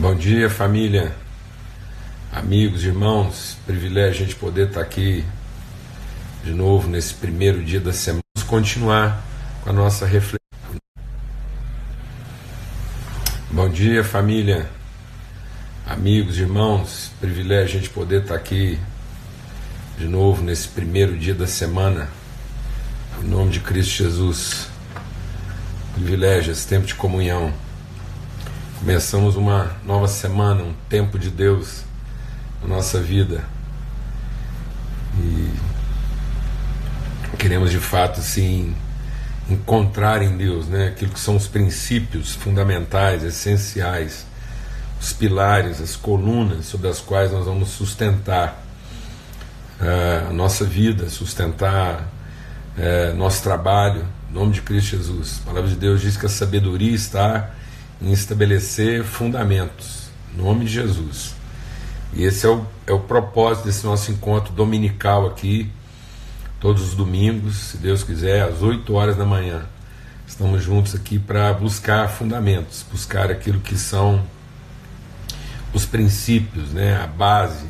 Bom dia, família, amigos, irmãos. Privilégio a gente poder estar aqui de novo nesse primeiro dia da semana. Vamos continuar com a nossa reflexão. Bom dia, família, amigos, irmãos. Privilégio a gente poder estar aqui de novo nesse primeiro dia da semana. Em nome de Cristo Jesus. Privilégio, esse tempo de comunhão. Começamos uma nova semana, um tempo de Deus na nossa vida. E queremos de fato sim encontrar em Deus, né, aquilo que são os princípios fundamentais, essenciais, os pilares, as colunas sobre as quais nós vamos sustentar uh, a nossa vida, sustentar uh, nosso trabalho, em nome de Cristo Jesus. A palavra de Deus diz que a sabedoria está em estabelecer fundamentos, em nome de Jesus. E esse é o, é o propósito desse nosso encontro dominical aqui, todos os domingos, se Deus quiser, às 8 horas da manhã. Estamos juntos aqui para buscar fundamentos, buscar aquilo que são os princípios, né, a base,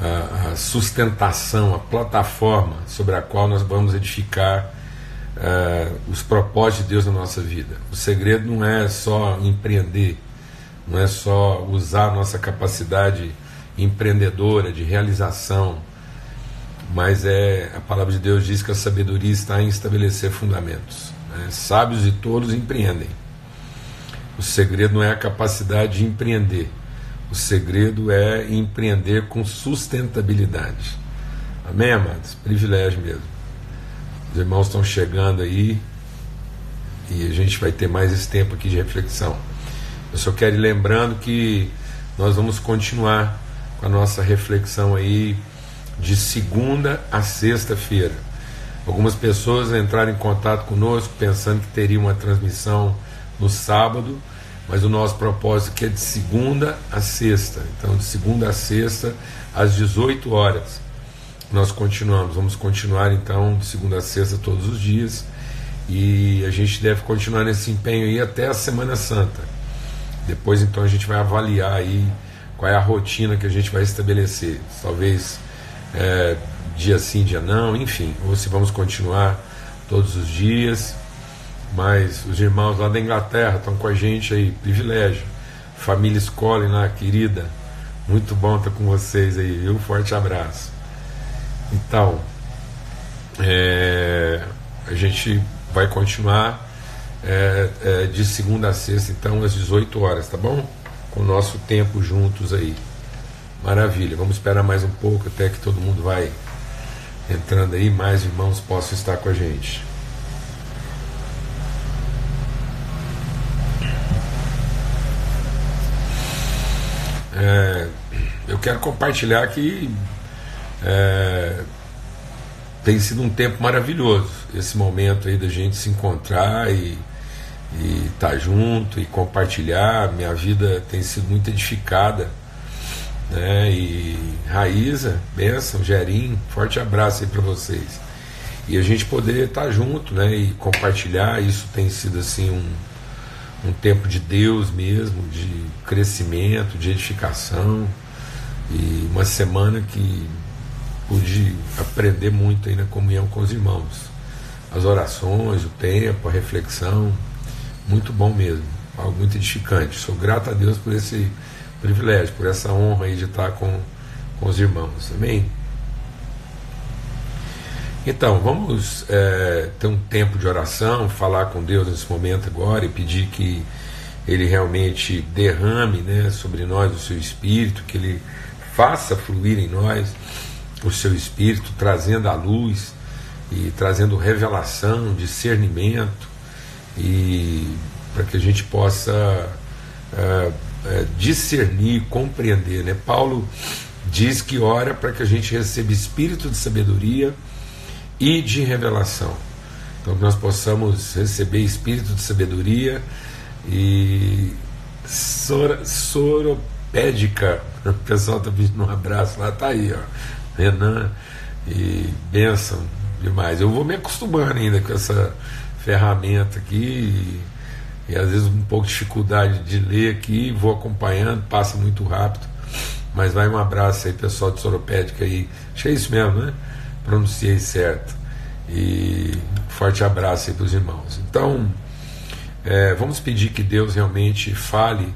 a, a sustentação, a plataforma sobre a qual nós vamos edificar uh, os propósitos de Deus na nossa vida. O segredo não é só empreender, não é só usar a nossa capacidade empreendedora de realização, mas é a palavra de Deus diz que a sabedoria está em estabelecer fundamentos. Né? Sábios e tolos empreendem. O segredo não é a capacidade de empreender, o segredo é empreender com sustentabilidade. Amém, amados? Privilégio mesmo. Os irmãos estão chegando aí e a gente vai ter mais esse tempo aqui de reflexão. Eu só quero ir lembrando que nós vamos continuar com a nossa reflexão aí de segunda a sexta-feira. Algumas pessoas entraram em contato conosco pensando que teria uma transmissão no sábado, mas o nosso propósito aqui é de segunda a sexta. Então, de segunda a sexta, às 18 horas nós continuamos. Vamos continuar então de segunda a sexta todos os dias e a gente deve continuar nesse empenho aí até a Semana Santa. Depois então a gente vai avaliar aí qual é a rotina que a gente vai estabelecer. Talvez é, dia sim, dia não, enfim, ou se vamos continuar todos os dias. Mas os irmãos lá da Inglaterra estão com a gente aí, privilégio. Família Escola lá, querida. Muito bom estar com vocês aí, viu? Forte abraço. Então, é, a gente vai continuar é, é, de segunda a sexta, então, às 18 horas, tá bom? Com o nosso tempo juntos aí. Maravilha, vamos esperar mais um pouco até que todo mundo vai entrando aí, mais irmãos possam estar com a gente. É, eu quero compartilhar que é, tem sido um tempo maravilhoso esse momento aí da gente se encontrar e estar tá junto e compartilhar. Minha vida tem sido muito edificada. Né? E Raíza, benção, Gerim, forte abraço aí para vocês. E a gente poder estar tá junto né? e compartilhar, isso tem sido assim um, um tempo de Deus mesmo, de crescimento, de edificação. E uma semana que pude aprender muito aí na comunhão com os irmãos. As orações, o tempo, a reflexão, muito bom mesmo, algo muito edificante. Sou grato a Deus por esse privilégio, por essa honra aí de estar com, com os irmãos. Amém? Então, vamos é, ter um tempo de oração, falar com Deus nesse momento agora e pedir que Ele realmente derrame né, sobre nós o seu Espírito, que Ele faça fluir em nós o seu espírito, trazendo a luz e trazendo revelação, discernimento, e para que a gente possa é, é, discernir, compreender. Né? Paulo diz que ora para que a gente receba espírito de sabedoria e de revelação. Então, que nós possamos receber espírito de sabedoria e sor, soropédica. O pessoal está pedindo um abraço lá, tá aí, ó. Renan e benção demais. Eu vou me acostumando ainda com essa ferramenta aqui e, e às vezes um pouco de dificuldade de ler aqui, vou acompanhando, passa muito rápido. Mas vai um abraço aí, pessoal de Soropédica aí. Achei isso mesmo, né? Pronunciei certo. E forte abraço aí para os irmãos. Então, é, vamos pedir que Deus realmente fale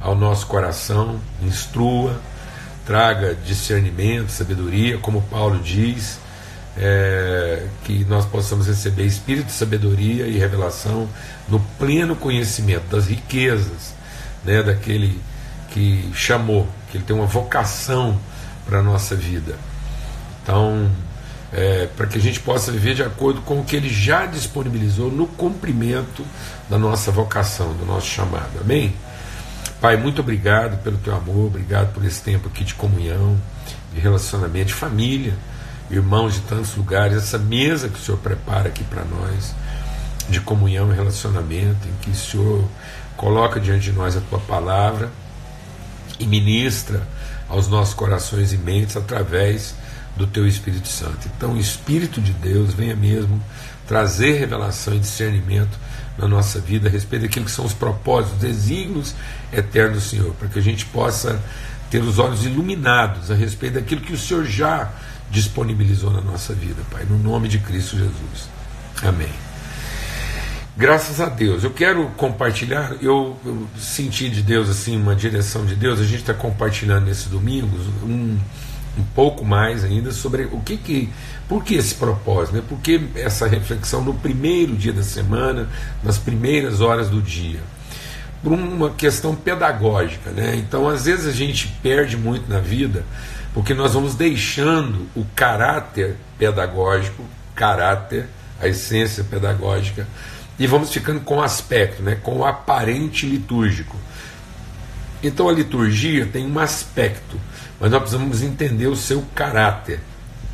ao nosso coração, instrua, traga discernimento, sabedoria, como Paulo diz, é, que nós possamos receber espírito de sabedoria e revelação no pleno conhecimento das riquezas né, daquele que chamou, que ele tem uma vocação para a nossa vida. Então, é, para que a gente possa viver de acordo com o que ele já disponibilizou no cumprimento da nossa vocação, do nosso chamado. Amém? Pai, muito obrigado pelo teu amor, obrigado por esse tempo aqui de comunhão, de relacionamento, de família, irmãos de tantos lugares, essa mesa que o Senhor prepara aqui para nós, de comunhão e relacionamento, em que o Senhor coloca diante de nós a tua palavra e ministra aos nossos corações e mentes através do teu Espírito Santo. Então, o Espírito de Deus venha mesmo trazer revelação e discernimento na nossa vida a respeito daquilo que são os propósitos, os desígnios eternos do Senhor, para que a gente possa ter os olhos iluminados a respeito daquilo que o Senhor já disponibilizou na nossa vida, Pai, no nome de Cristo Jesus. Amém. Graças a Deus. Eu quero compartilhar, eu, eu senti de Deus assim, uma direção de Deus, a gente está compartilhando nesses domingos um um pouco mais ainda sobre o que que por que esse propósito, né? por que essa reflexão no primeiro dia da semana, nas primeiras horas do dia, por uma questão pedagógica, né? Então às vezes a gente perde muito na vida porque nós vamos deixando o caráter pedagógico, caráter, a essência pedagógica e vamos ficando com o aspecto, né? Com o aparente litúrgico. Então a liturgia tem um aspecto mas nós precisamos entender o seu caráter.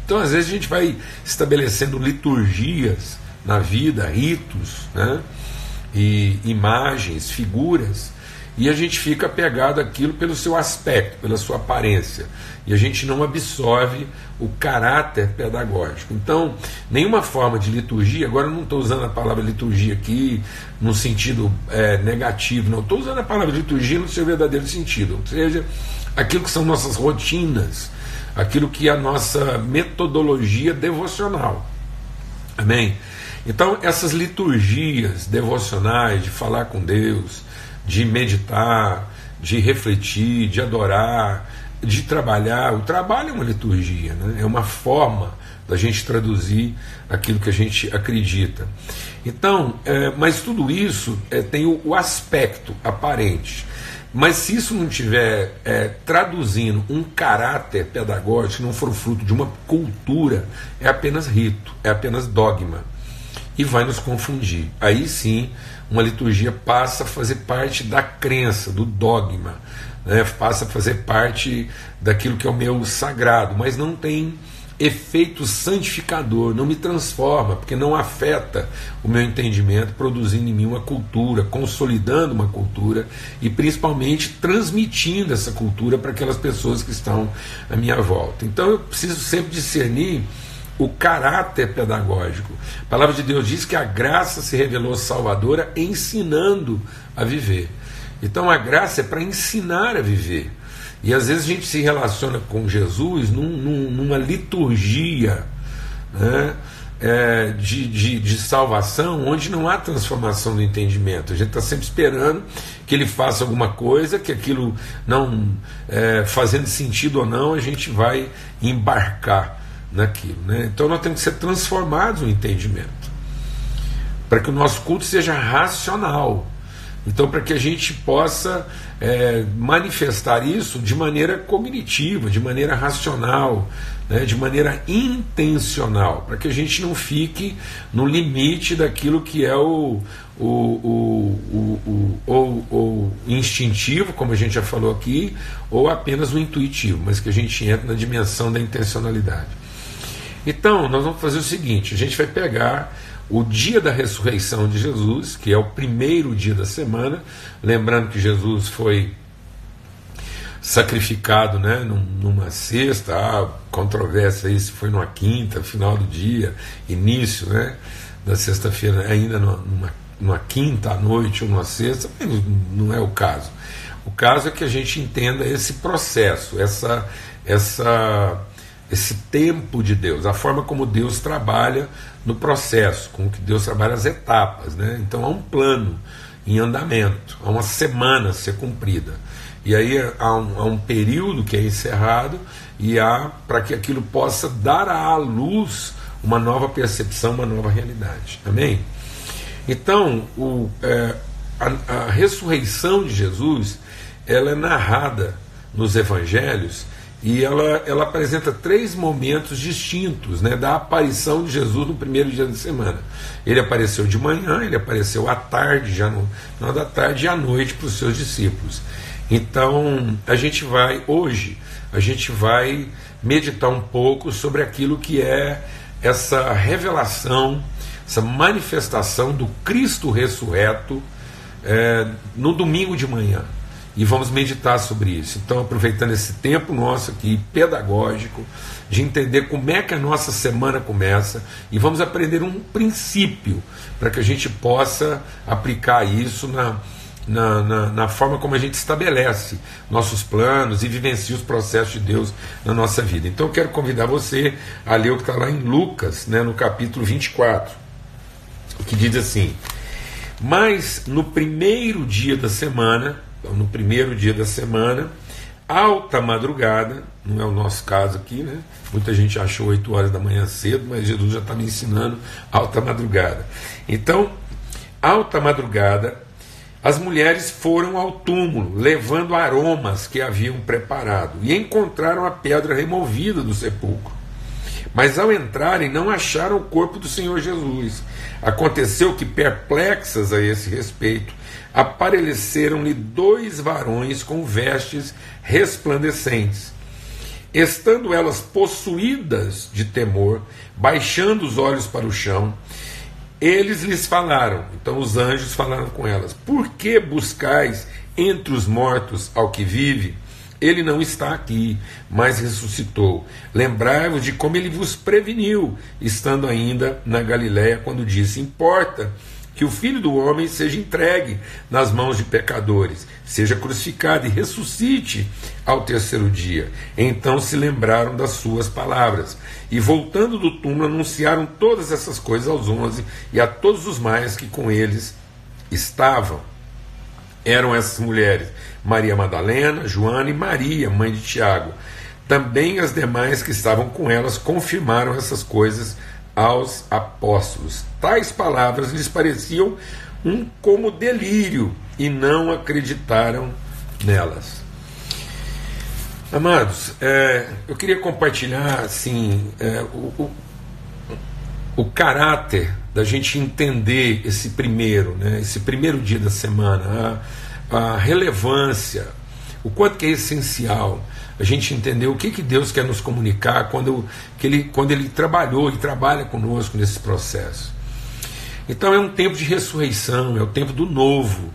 Então, às vezes, a gente vai estabelecendo liturgias na vida, ritos, né? e imagens, figuras, e a gente fica apegado àquilo pelo seu aspecto, pela sua aparência, e a gente não absorve o caráter pedagógico. Então, nenhuma forma de liturgia, agora eu não estou usando a palavra liturgia aqui no sentido é, negativo, não, estou usando a palavra liturgia no seu verdadeiro sentido, ou seja, aquilo que são nossas rotinas, aquilo que é a nossa metodologia devocional. Amém? Então, essas liturgias devocionais de falar com Deus, de meditar, de refletir, de adorar, de trabalhar, o trabalho é uma liturgia, né? é uma forma da gente traduzir aquilo que a gente acredita. Então, é, mas tudo isso é, tem o, o aspecto aparente. Mas se isso não estiver é, traduzindo um caráter pedagógico, não for fruto de uma cultura, é apenas rito, é apenas dogma. E vai nos confundir. Aí sim, uma liturgia passa a fazer parte da crença, do dogma, né? passa a fazer parte daquilo que é o meu sagrado, mas não tem efeito santificador, não me transforma, porque não afeta o meu entendimento, produzindo em mim uma cultura, consolidando uma cultura e principalmente transmitindo essa cultura para aquelas pessoas que estão à minha volta. Então eu preciso sempre discernir o caráter pedagógico. A palavra de Deus diz que a graça se revelou salvadora ensinando a viver. Então a graça é para ensinar a viver. E às vezes a gente se relaciona com Jesus num, num, numa liturgia né, é, de, de, de, salvação onde não há transformação do entendimento. A gente está sempre esperando que ele faça alguma coisa, que aquilo não é, fazendo sentido ou não, a gente vai embarcar naquilo. Né? Então nós temos que ser transformados no entendimento. Para que o nosso culto seja racional então, para que a gente possa é, manifestar isso de maneira cognitiva, de maneira racional, né, de maneira intencional, para que a gente não fique no limite daquilo que é o, o, o, o, o, instintivo, como a gente já falou aqui, ou apenas o intuitivo, mas que a gente entre na dimensão da intencionalidade. Então, nós vamos fazer o seguinte: a gente vai pegar o dia da ressurreição de Jesus, que é o primeiro dia da semana, lembrando que Jesus foi sacrificado né, numa sexta, há controvérsia aí se foi numa quinta, final do dia, início né, da sexta-feira, ainda numa, numa quinta à noite ou numa sexta, não é o caso. O caso é que a gente entenda esse processo, essa, essa, esse tempo de Deus, a forma como Deus trabalha no processo, como que Deus trabalha as etapas. Né? Então há um plano em andamento, há uma semana a ser cumprida. E aí há um, há um período que é encerrado e há para que aquilo possa dar à luz uma nova percepção, uma nova realidade. Amém? Então, o, é, a, a ressurreição de Jesus ela é narrada nos evangelhos e ela, ela apresenta três momentos distintos né, da aparição de Jesus no primeiro dia da semana. Ele apareceu de manhã, ele apareceu à tarde, já no final da tarde, e à noite para os seus discípulos. Então, a gente vai, hoje, a gente vai meditar um pouco sobre aquilo que é essa revelação, essa manifestação do Cristo ressurreto é, no domingo de manhã. E vamos meditar sobre isso. Então, aproveitando esse tempo nosso aqui, pedagógico, de entender como é que a nossa semana começa, e vamos aprender um princípio para que a gente possa aplicar isso na, na, na, na, forma como a gente estabelece nossos planos e vivencia os processos de Deus na nossa vida. Então eu quero convidar você a ler o que está lá em Lucas, né, no capítulo 24, que diz assim: Mas no primeiro dia da semana, no primeiro dia da semana, alta madrugada, não é o nosso caso aqui, né? Muita gente achou 8 horas da manhã cedo, mas Jesus já está me ensinando alta madrugada. Então, alta madrugada, as mulheres foram ao túmulo, levando aromas que haviam preparado, e encontraram a pedra removida do sepulcro. Mas ao entrarem, não acharam o corpo do Senhor Jesus. Aconteceu que, perplexas a esse respeito, apareceram-lhe dois varões com vestes resplandecentes. Estando elas possuídas de temor, baixando os olhos para o chão, eles lhes falaram, então os anjos falaram com elas: Por que buscais entre os mortos ao que vive? Ele não está aqui, mas ressuscitou. Lembrai-vos de como ele vos preveniu, estando ainda na Galiléia, quando disse: Importa que o filho do homem seja entregue nas mãos de pecadores, seja crucificado e ressuscite ao terceiro dia. Então se lembraram das suas palavras. E voltando do túmulo, anunciaram todas essas coisas aos onze e a todos os mais que com eles estavam. Eram essas mulheres Maria Madalena, Joana e Maria, mãe de Tiago. Também as demais que estavam com elas confirmaram essas coisas aos apóstolos. Tais palavras lhes pareciam um como delírio e não acreditaram nelas. Amados, é, eu queria compartilhar assim é, o, o, o, caráter da gente entender esse primeiro, né, esse primeiro dia da semana, a, a relevância, o quanto que é essencial a gente entender o que, que Deus quer nos comunicar quando, que ele, quando Ele trabalhou e trabalha conosco nesse processo. Então é um tempo de ressurreição, é o tempo do novo,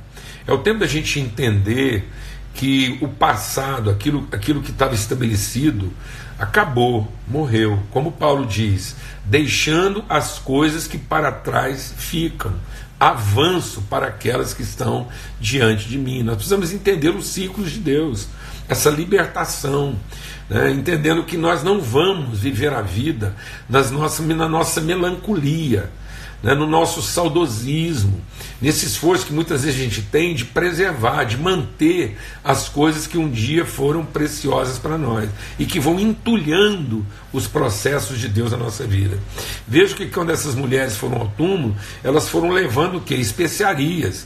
é o tempo da gente entender que o passado, aquilo, aquilo que estava estabelecido, acabou, morreu. Como Paulo diz, deixando as coisas que para trás ficam, avanço para aquelas que estão diante de mim. Nós precisamos entender os ciclos de Deus essa libertação, né? entendendo que nós não vamos viver a vida nas nossas, na nossa melancolia, né? no nosso saudosismo, nesse esforço que muitas vezes a gente tem de preservar, de manter as coisas que um dia foram preciosas para nós e que vão entulhando os processos de Deus na nossa vida. Vejo que quando essas mulheres foram ao túmulo, elas foram levando o que? Especiarias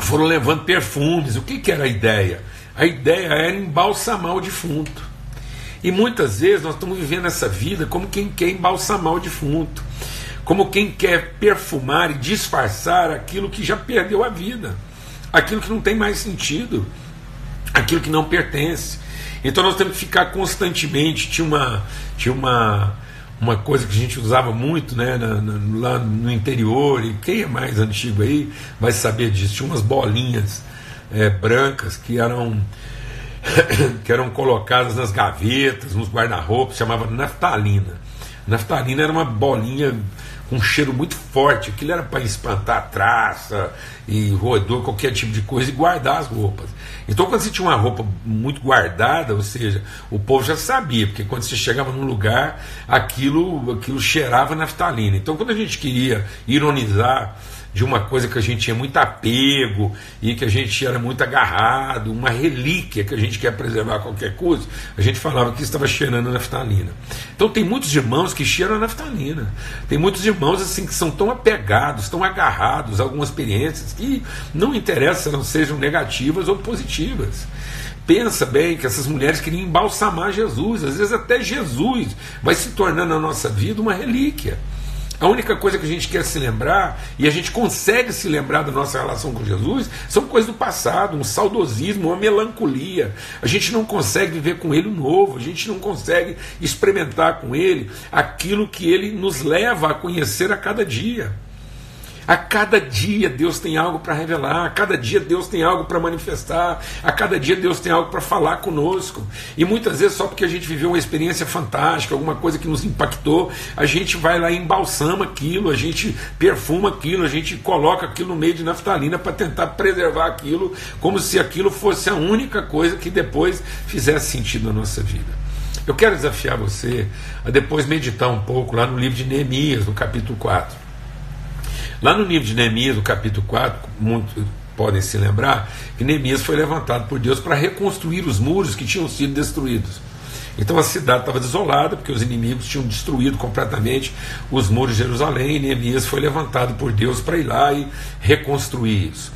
foram levando perfumes. O que, que era a ideia? A ideia era embalsamar o defunto. E muitas vezes nós estamos vivendo essa vida como quem quer embalsamar o defunto, como quem quer perfumar e disfarçar aquilo que já perdeu a vida, aquilo que não tem mais sentido, aquilo que não pertence. Então nós temos que ficar constantemente. Tinha uma, tinha uma, uma coisa que a gente usava muito né, na, na, lá no interior, e quem é mais antigo aí vai saber disso. Tinha umas bolinhas é, brancas que eram, que eram colocadas nas gavetas, nos guarda-roupas, chamava naftalina. Naftalina era uma bolinha um cheiro muito forte. Aquilo era para espantar traça e roedor, qualquer tipo de coisa, e guardar as roupas. Então, quando você tinha uma roupa muito guardada, ou seja, o povo já sabia, porque quando você chegava num lugar, aquilo, aquilo cheirava naftalina. Então, quando a gente queria ironizar de uma coisa que a gente tinha muito apego e que a gente era muito agarrado, uma relíquia que a gente quer preservar a qualquer custo, a gente falava que estava cheirando a naftalina. Então tem muitos irmãos que cheiram a naftalina. Tem muitos irmãos assim que são tão apegados, tão agarrados a algumas experiências que não interessa se não sejam negativas ou positivas pensa bem que essas mulheres queriam embalsamar Jesus, às vezes até Jesus vai se tornando na nossa vida uma relíquia. A única coisa que a gente quer se lembrar, e a gente consegue se lembrar da nossa relação com Jesus, são coisas do passado, um saudosismo, uma melancolia. A gente não consegue viver com Ele o novo, a gente não consegue experimentar com Ele aquilo que Ele nos leva a conhecer a cada dia. A cada dia Deus tem algo para revelar, a cada dia Deus tem algo para manifestar, a cada dia Deus tem algo para falar conosco. E muitas vezes, só porque a gente viveu uma experiência fantástica, alguma coisa que nos impactou, a gente vai lá e embalsama aquilo, a gente perfuma aquilo, a gente coloca aquilo no meio de naftalina para tentar preservar aquilo, como se aquilo fosse a única coisa que depois fizesse sentido na nossa vida. Eu quero desafiar você a depois meditar um pouco lá no livro de Neemias, no capítulo 4. Lá no livro de Neemias, no capítulo 4, muitos podem se lembrar que Neemias foi levantado por Deus para reconstruir os muros que tinham sido destruídos. Então a cidade estava desolada, porque os inimigos tinham destruído completamente os muros de Jerusalém, e Neemias foi levantado por Deus para ir lá e reconstruir isso.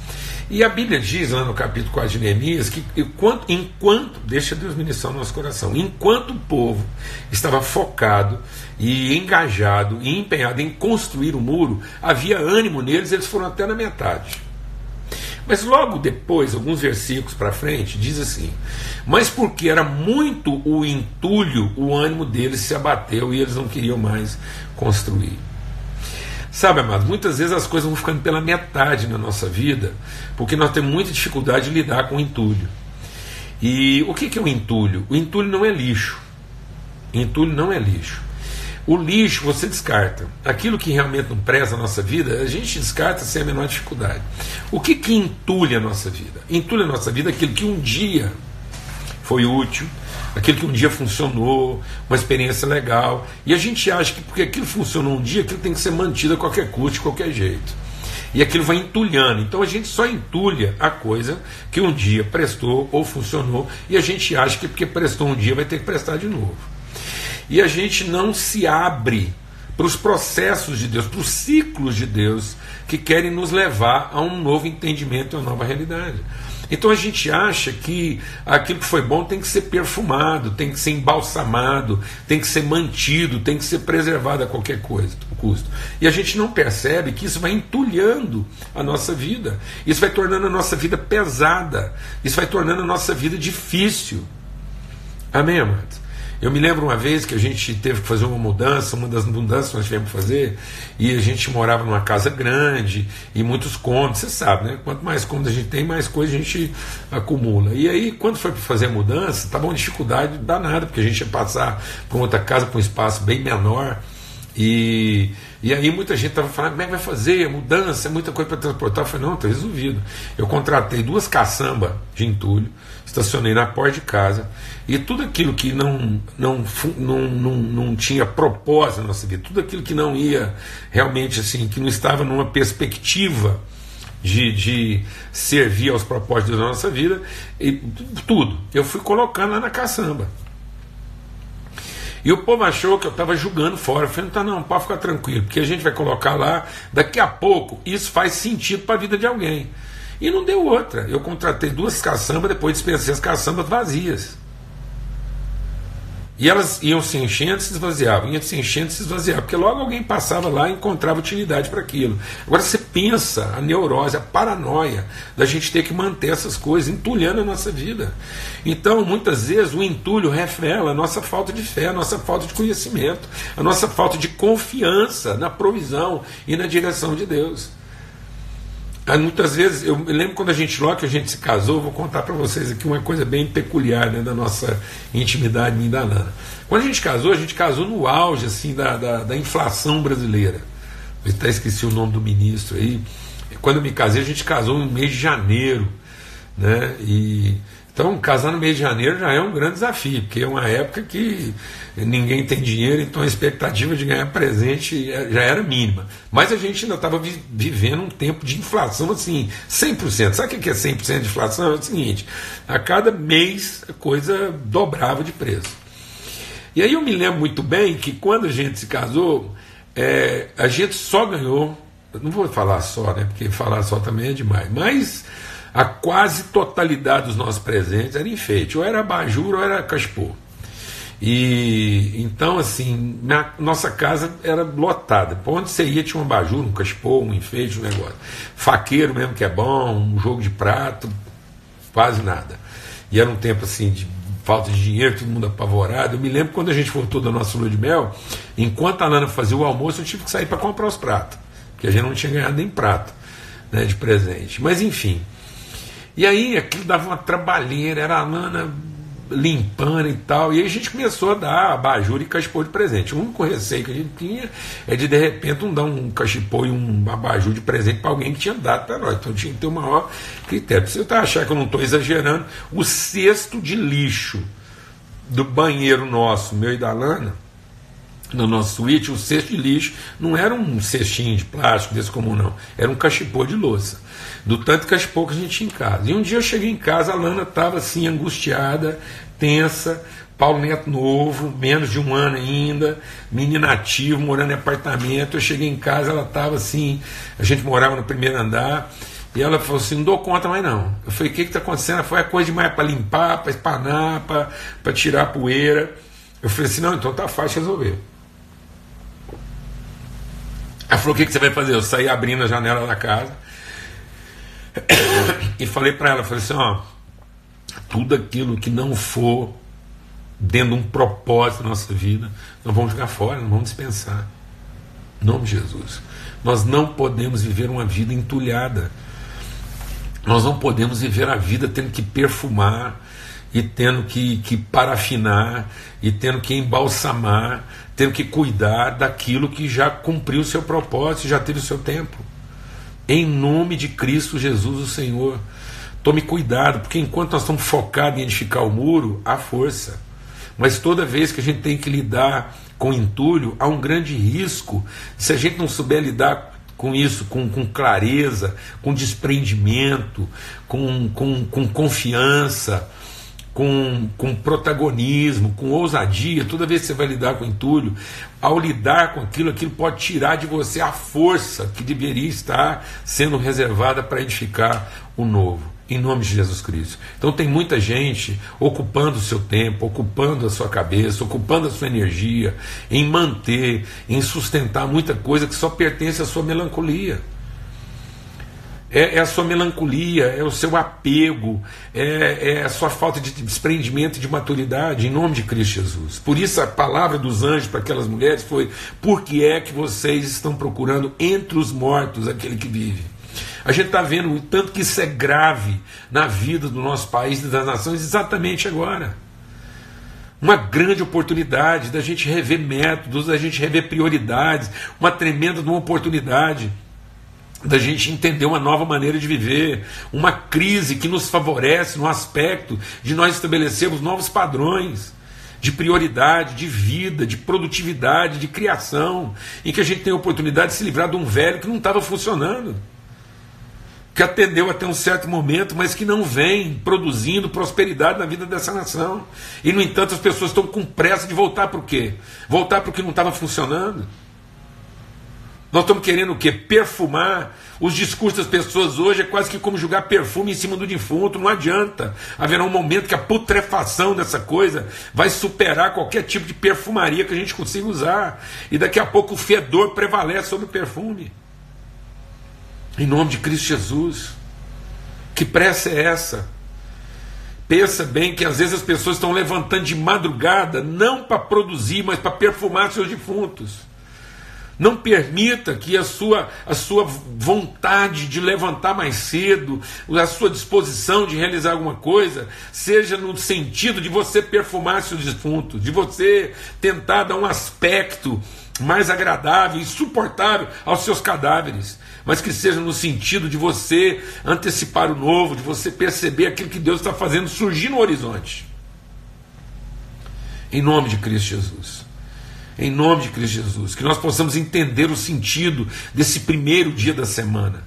E a Bíblia diz lá no capítulo 4 de Neemias que enquanto, enquanto, deixa Deus ministrar o nosso coração, enquanto o povo estava focado e engajado e empenhado em construir o muro, havia ânimo neles, eles foram até na metade. Mas logo depois, alguns versículos para frente, diz assim: Mas porque era muito o entulho, o ânimo deles se abateu e eles não queriam mais construir. Sabe, amado, muitas vezes as coisas vão ficando pela metade na nossa vida, porque nós temos muita dificuldade de lidar com o entulho. E o que é o entulho? O entulho não é lixo. Entulho não é lixo. O lixo você descarta. Aquilo que realmente não preza a nossa vida, a gente descarta sem a menor dificuldade. O que, que entulha a nossa vida? Entulha a nossa vida aquilo que um dia foi útil, aquilo que um dia funcionou, uma experiência legal. E a gente acha que porque aquilo funcionou um dia, aquilo tem que ser mantido a qualquer custo, de qualquer jeito. E aquilo vai entulhando. Então a gente só entulha a coisa que um dia prestou ou funcionou, e a gente acha que porque prestou um dia vai ter que prestar de novo. E a gente não se abre para os processos de Deus, para os ciclos de Deus que querem nos levar a um novo entendimento, a uma nova realidade. Então a gente acha que aquilo que foi bom tem que ser perfumado, tem que ser embalsamado, tem que ser mantido, tem que ser preservado a qualquer coisa, custo. E a gente não percebe que isso vai entulhando a nossa vida, isso vai tornando a nossa vida pesada, isso vai tornando a nossa vida difícil. Amém, amados? Eu me lembro uma vez que a gente teve que fazer uma mudança, uma das mudanças que nós tivemos que fazer, e a gente morava numa casa grande e muitos cômodos, você sabe, né? Quanto mais cômodos a gente tem, mais coisa a gente acumula. E aí, quando foi para fazer a mudança, estava uma dificuldade danada, porque a gente ia passar para outra casa, para um espaço bem menor. E, e aí muita gente estava falando, como é que vai fazer? Mudança, é muita coisa para transportar. Eu falei, não, está resolvido. Eu contratei duas caçambas de entulho, estacionei na porta de casa e tudo aquilo que não, não, não, não, não tinha propósito na nossa vida, tudo aquilo que não ia realmente assim, que não estava numa perspectiva de, de servir aos propósitos da nossa vida, e tudo, eu fui colocando lá na caçamba. E o povo achou que eu estava julgando fora. Eu falei, não tá não, pode ficar tranquilo, porque a gente vai colocar lá, daqui a pouco isso faz sentido para a vida de alguém. E não deu outra. Eu contratei duas caçambas, depois dispensei as caçambas vazias. E elas iam se enchendo se esvaziavam, iam se enchendo se esvaziavam, porque logo alguém passava lá e encontrava utilidade para aquilo. Agora você pensa a neurose, a paranoia da gente ter que manter essas coisas entulhando a nossa vida. Então, muitas vezes, o entulho revela a nossa falta de fé, a nossa falta de conhecimento, a nossa falta de confiança na provisão e na direção de Deus. Muitas vezes, eu me lembro quando a gente, logo que a gente se casou, vou contar para vocês aqui uma coisa bem peculiar né, da nossa intimidade, minha da Nana. Quando a gente casou, a gente casou no auge assim da, da, da inflação brasileira. Eu até esqueci o nome do ministro aí. Quando eu me casei, a gente casou no mês de janeiro. Né? E, então, casar no mês de janeiro já é um grande desafio, porque é uma época que ninguém tem dinheiro, então a expectativa de ganhar presente já era mínima. Mas a gente ainda estava vivendo um tempo de inflação assim, 100%. Sabe o que é 100% de inflação? É o seguinte: a cada mês a coisa dobrava de preço. E aí eu me lembro muito bem que quando a gente se casou, é, a gente só ganhou, não vou falar só, né? Porque falar só também é demais, mas a quase totalidade dos nossos presentes era enfeite, ou era abajur ou era cachepô. E então, assim, na, nossa casa era lotada. Por onde você ia tinha um abajur, um cachepô, um enfeite, um negócio. Faqueiro mesmo que é bom, um jogo de prato, quase nada. E era um tempo assim de falta de dinheiro, todo mundo apavorado. Eu me lembro quando a gente voltou da nossa lua de mel, enquanto a Lana fazia o almoço, eu tive que sair para comprar os pratos, porque a gente não tinha ganhado nem prato né, de presente. Mas enfim. E aí aquilo dava uma trabalheira, era a Lana limpando e tal. E aí a gente começou a dar abajur e cachepô de presente. O único receio que a gente tinha é de de repente um dar um cachepô e um abajur de presente para alguém que tinha dado para nós. Então tinha que ter o maior critério. Se você tá achar que eu não estou exagerando, o cesto de lixo do banheiro nosso, meu e da Lana, no nosso suíte, o cesto de lixo não era um cestinho de plástico desse comum, não. Era um cachepô de louça. Do tanto cachepô que a gente tinha em casa. E um dia eu cheguei em casa, a Lana estava assim, angustiada, tensa, Paulo Neto novo, menos de um ano ainda, menina ativo, morando em apartamento. Eu cheguei em casa, ela estava assim, a gente morava no primeiro andar, e ela falou assim: não dou conta mais não. Eu falei: o que está acontecendo? Foi a coisa demais para limpar, para espanar, para tirar a poeira. Eu falei assim: não, então tá fácil resolver. Ela falou: o que, que você vai fazer? Eu saí abrindo a janela da casa e falei para ela: falei assim, ó, tudo aquilo que não for dentro de um propósito da nossa vida, nós vamos jogar fora, não vamos dispensar. Em nome de Jesus. Nós não podemos viver uma vida entulhada. Nós não podemos viver a vida tendo que perfumar e tendo que, que parafinar e tendo que embalsamar tendo que cuidar daquilo que já cumpriu o seu propósito, já teve o seu tempo. Em nome de Cristo Jesus, o Senhor. Tome cuidado, porque enquanto nós estamos focados em edificar o muro, há força. Mas toda vez que a gente tem que lidar com entulho, há um grande risco. Se a gente não souber lidar com isso, com, com clareza, com desprendimento, com, com, com confiança, com, com protagonismo, com ousadia, toda vez que você vai lidar com entulho, ao lidar com aquilo, aquilo pode tirar de você a força que deveria estar sendo reservada para edificar o novo. Em nome de Jesus Cristo. Então tem muita gente ocupando o seu tempo, ocupando a sua cabeça, ocupando a sua energia, em manter, em sustentar muita coisa que só pertence à sua melancolia é, é, a sua melancolia, é o seu apego, é, é, a sua falta de desprendimento e de maturidade, em nome de Cristo Jesus. Por isso a palavra dos anjos para aquelas mulheres foi: por que é que vocês estão procurando entre os mortos aquele que vive? A gente está vendo o tanto que isso é grave na vida do nosso país e das nações exatamente agora. Uma grande oportunidade da gente rever métodos, da gente rever prioridades, uma tremenda uma oportunidade da gente entender uma nova maneira de viver, uma crise que nos favorece no aspecto de nós estabelecermos novos padrões de prioridade, de vida, de produtividade, de criação, em que a gente tem a oportunidade de se livrar de um velho que não estava funcionando, que atendeu até um certo momento, mas que não vem produzindo prosperidade na vida dessa nação. E, no entanto, as pessoas estão com pressa de voltar para o quê? Voltar para o que não estava funcionando. Nós estamos querendo o quê? Perfumar. Os discursos das pessoas hoje é quase que como jogar perfume em cima do defunto. Não adianta. Haverá um momento que a putrefação dessa coisa vai superar qualquer tipo de perfumaria que a gente consiga usar. E daqui a pouco o fedor prevalece sobre o perfume. Em nome de Cristo Jesus. Que pressa é essa? Pensa bem que às vezes as pessoas estão levantando de madrugada, não para produzir, mas para perfumar seus defuntos. Não permita que a sua, a sua vontade de levantar mais cedo, a sua disposição de realizar alguma coisa, seja no sentido de você perfumar seus defuntos, de você tentar dar um aspecto mais agradável e suportável aos seus cadáveres, mas que seja no sentido de você antecipar o novo, de você perceber aquilo que Deus está fazendo surgir no horizonte. Em nome de Cristo Jesus. Em nome de Cristo Jesus. Que nós possamos entender o sentido desse primeiro dia da semana.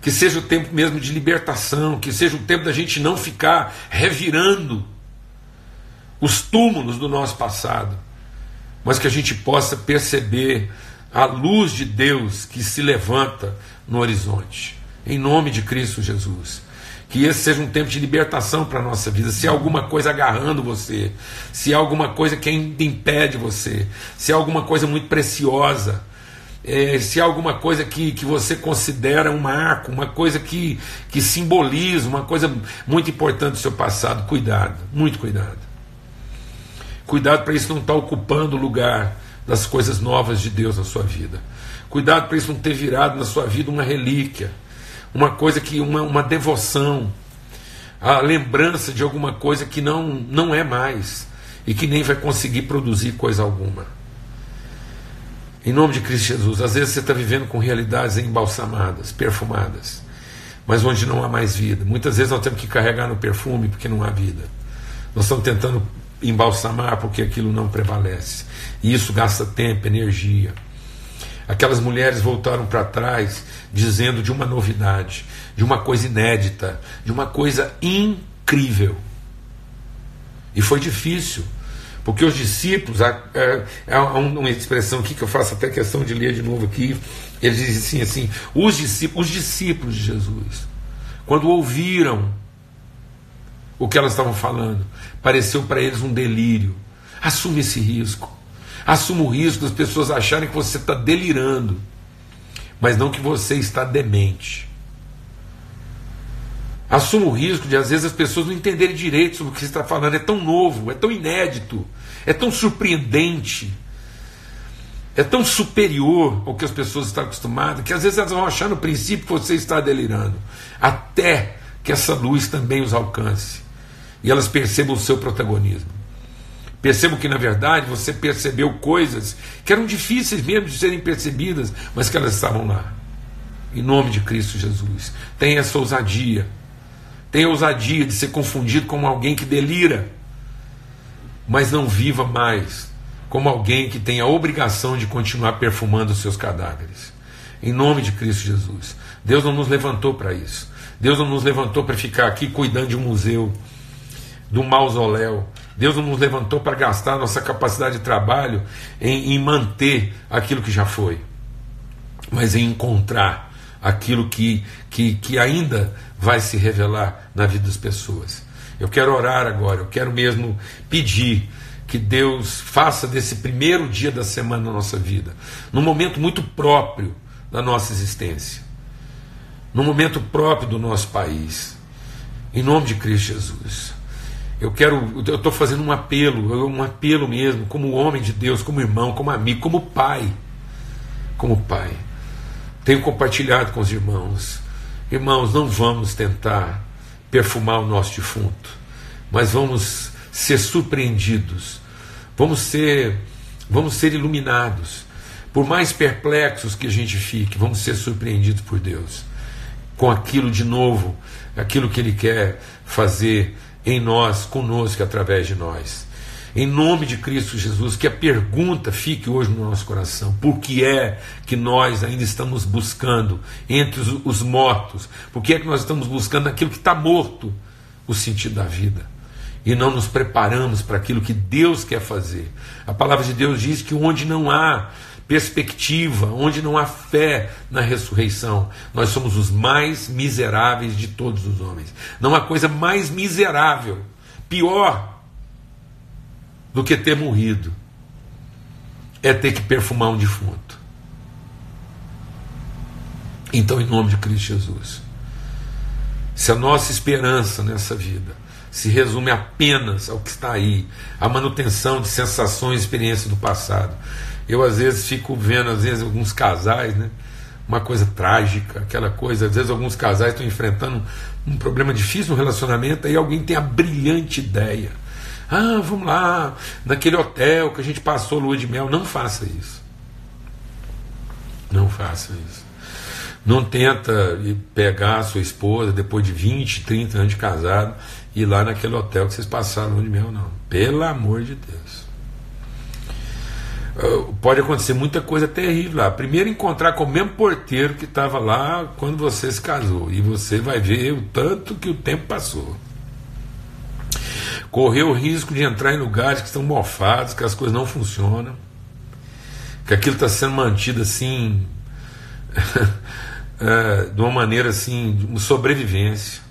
Que seja o tempo mesmo de libertação, que seja o tempo da gente não ficar revirando os túmulos do nosso passado, mas que a gente possa perceber a luz de Deus que se levanta no horizonte. Em nome de Cristo Jesus. Que esse seja um tempo de libertação para a nossa vida. Se há alguma coisa agarrando você, se há alguma coisa que ainda impede você, se há alguma coisa muito preciosa, é, se há alguma coisa que, que você considera um marco, uma coisa que, que simboliza, uma coisa muito importante do seu passado, cuidado, muito cuidado. Cuidado para isso não estar tá ocupando o lugar das coisas novas de Deus na sua vida. Cuidado para isso não ter virado na sua vida uma relíquia, uma coisa que uma, uma devoção, a lembrança de alguma coisa que não, não é mais e que nem vai conseguir produzir coisa alguma. Em nome de Cristo Jesus, às vezes você está vivendo com realidades embalsamadas, perfumadas, mas onde não há mais vida. Muitas vezes nós temos que carregar no perfume porque não há vida. Nós estamos tentando embalsamar porque aquilo não prevalece. E isso gasta tempo, energia. Aquelas mulheres voltaram para trás dizendo de uma novidade, de uma coisa inédita, de uma coisa incrível. E foi difícil, porque os discípulos, há, há uma expressão aqui que eu faço até questão de ler de novo aqui, eles dizem assim, assim os discípulos, os discípulos de Jesus, quando ouviram o que elas estavam falando, pareceu para eles um delírio. Assume esse risco. Assuma o risco das pessoas acharem que você está delirando, mas não que você está demente. Assuma o risco de às vezes as pessoas não entenderem direito sobre o que você está falando. É tão novo, é tão inédito, é tão surpreendente, é tão superior ao que as pessoas estão acostumadas, que às vezes elas vão achar no princípio que você está delirando, até que essa luz também os alcance e elas percebam o seu protagonismo. Percebam que, na verdade, você percebeu coisas que eram difíceis mesmo de serem percebidas, mas que elas estavam lá. Em nome de Cristo Jesus. Tenha essa ousadia. Tenha ousadia de ser confundido como alguém que delira, mas não viva mais como alguém que tem a obrigação de continuar perfumando os seus cadáveres. Em nome de Cristo Jesus. Deus não nos levantou para isso. Deus não nos levantou para ficar aqui cuidando de um museu, um mausoléu. Deus não nos levantou para gastar nossa capacidade de trabalho em, em manter aquilo que já foi, mas em encontrar aquilo que, que, que ainda vai se revelar na vida das pessoas. Eu quero orar agora, eu quero mesmo pedir que Deus faça desse primeiro dia da semana na nossa vida, num momento muito próprio da nossa existência, num momento próprio do nosso país, em nome de Cristo Jesus. Eu quero, eu estou fazendo um apelo, um apelo mesmo, como homem de Deus, como irmão, como amigo, como pai. Como pai. Tenho compartilhado com os irmãos. Irmãos, não vamos tentar perfumar o nosso defunto, mas vamos ser surpreendidos. Vamos ser, vamos ser iluminados. Por mais perplexos que a gente fique, vamos ser surpreendidos por Deus com aquilo de novo, aquilo que Ele quer fazer em nós, conosco, através de nós. Em nome de Cristo Jesus, que a pergunta fique hoje no nosso coração: por que é que nós ainda estamos buscando entre os, os mortos? Por que é que nós estamos buscando aquilo que está morto, o sentido da vida? E não nos preparamos para aquilo que Deus quer fazer. A palavra de Deus diz que onde não há perspectiva, onde não há fé na ressurreição, nós somos os mais miseráveis de todos os homens. Não há coisa mais miserável, pior do que ter morrido, é ter que perfumar um defunto. Então, em nome de Cristo Jesus, se a nossa esperança nessa vida se resume apenas ao que está aí, a manutenção de sensações e experiências do passado, eu às vezes fico vendo, às vezes, alguns casais, né? Uma coisa trágica, aquela coisa, às vezes alguns casais estão enfrentando um problema difícil no relacionamento, aí alguém tem a brilhante ideia. Ah, vamos lá, naquele hotel que a gente passou lua de mel. Não faça isso. Não faça isso. Não tenta pegar a sua esposa depois de 20, 30 anos de casado e ir lá naquele hotel que vocês passaram de mel, não. Pelo amor de Deus. Ah, pode acontecer muita coisa terrível lá. Primeiro, encontrar com o mesmo porteiro que estava lá quando você se casou. E você vai ver o tanto que o tempo passou. Correr o risco de entrar em lugares que estão mofados, que as coisas não funcionam, que aquilo está sendo mantido assim, é, de uma maneira assim, de uma sobrevivência.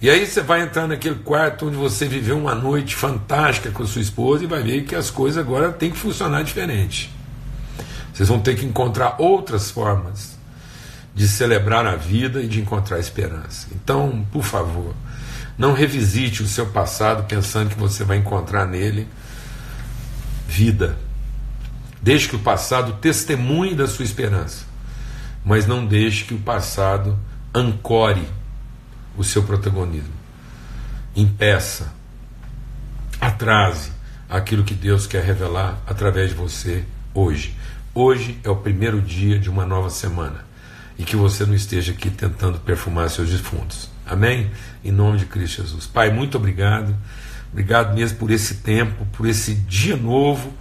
E aí você vai entrar naquele quarto onde você viveu uma noite fantástica com sua esposa e vai ver que as coisas agora têm que funcionar diferente. Vocês vão ter que encontrar outras formas de celebrar a vida e de encontrar esperança. Então, por favor, não revisite o seu passado pensando que você vai encontrar nele vida. Deixe que o passado testemunhe da sua esperança, mas não deixe que o passado ancore o seu protagonismo. Impeça, atrase aquilo que Deus quer revelar através de você hoje. Hoje é o primeiro dia de uma nova semana e que você não esteja aqui tentando perfumar seus defuntos. Amém? Em nome de Cristo Jesus. Pai, muito obrigado. Obrigado mesmo por esse tempo, por esse dia novo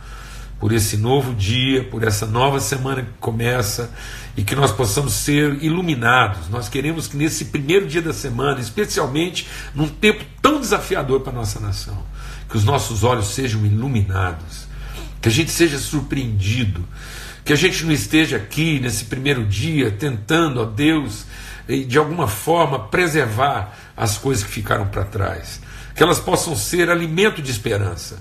por esse novo dia, por essa nova semana que começa e que nós possamos ser iluminados. Nós queremos que nesse primeiro dia da semana, especialmente num tempo tão desafiador para a nossa nação, que os nossos olhos sejam iluminados, que a gente seja surpreendido, que a gente não esteja aqui nesse primeiro dia tentando, ó Deus, de alguma forma preservar as coisas que ficaram para trás, que elas possam ser alimento de esperança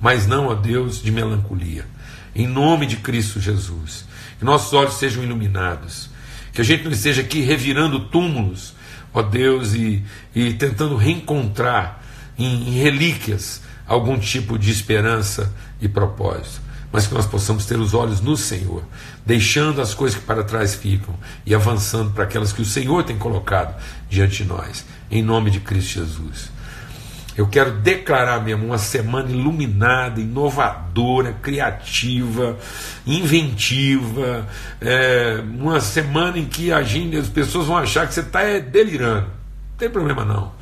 mas não, a Deus, de melancolia. Em nome de Cristo Jesus. Que nossos olhos sejam iluminados. Que a gente não esteja aqui revirando túmulos, ó Deus, e, e tentando reencontrar em, em relíquias algum tipo de esperança e propósito. Mas que nós possamos ter os olhos no Senhor, deixando as coisas que para trás ficam e avançando para aquelas que o Senhor tem colocado diante de nós. Em nome de Cristo Jesus. Eu quero declarar mesmo uma semana iluminada, inovadora, criativa, inventiva, é, uma semana em que a gente, as pessoas vão achar que você está é, delirando. Não tem problema não.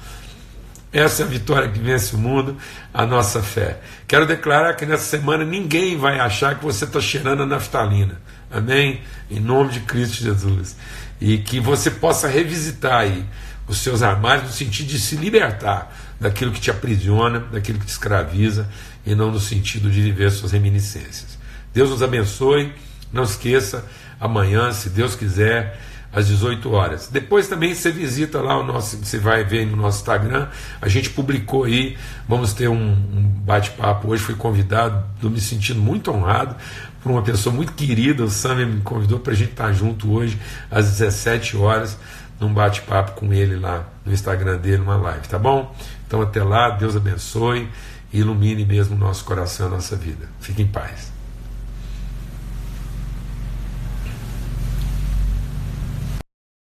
Essa é a vitória que vence o mundo, a nossa fé. Quero declarar que nessa semana ninguém vai achar que você está cheirando a naftalina. Amém? Em nome de Cristo Jesus. E que você possa revisitar aí os seus armários no sentido de se libertar daquilo que te aprisiona, daquilo que te escraviza, e não no sentido de viver suas reminiscências. Deus nos abençoe. Não esqueça, amanhã, se Deus quiser, às 18 horas. Depois também você visita lá o nosso, você vai ver no nosso Instagram, a gente publicou aí, vamos ter um, um bate-papo hoje, fui convidado, estou me sentindo muito honrado por uma pessoa muito querida, o Sam me convidou para a gente estar junto hoje às 17 horas, num bate-papo com ele lá no Instagram dele, uma live, tá bom? Então até lá, Deus abençoe e ilumine mesmo o nosso coração, a nossa vida. Fique em paz.